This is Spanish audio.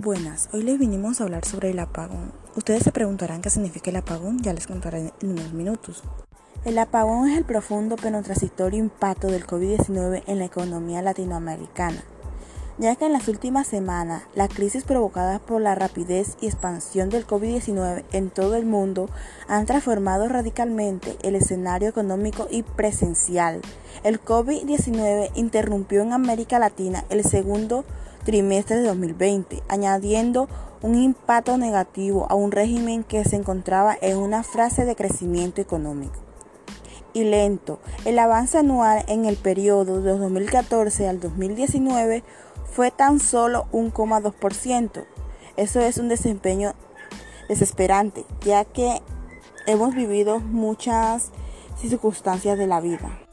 Buenas, hoy les vinimos a hablar sobre el apagón. Ustedes se preguntarán qué significa el apagón, ya les contaré en unos minutos. El apagón es el profundo pero transitorio impacto del COVID-19 en la economía latinoamericana, ya que en las últimas semanas la crisis provocada por la rapidez y expansión del COVID-19 en todo el mundo han transformado radicalmente el escenario económico y presencial. El COVID-19 interrumpió en América Latina el segundo trimestre de 2020, añadiendo un impacto negativo a un régimen que se encontraba en una fase de crecimiento económico y lento. El avance anual en el periodo de 2014 al 2019 fue tan solo 1,2%. Eso es un desempeño desesperante, ya que hemos vivido muchas circunstancias de la vida.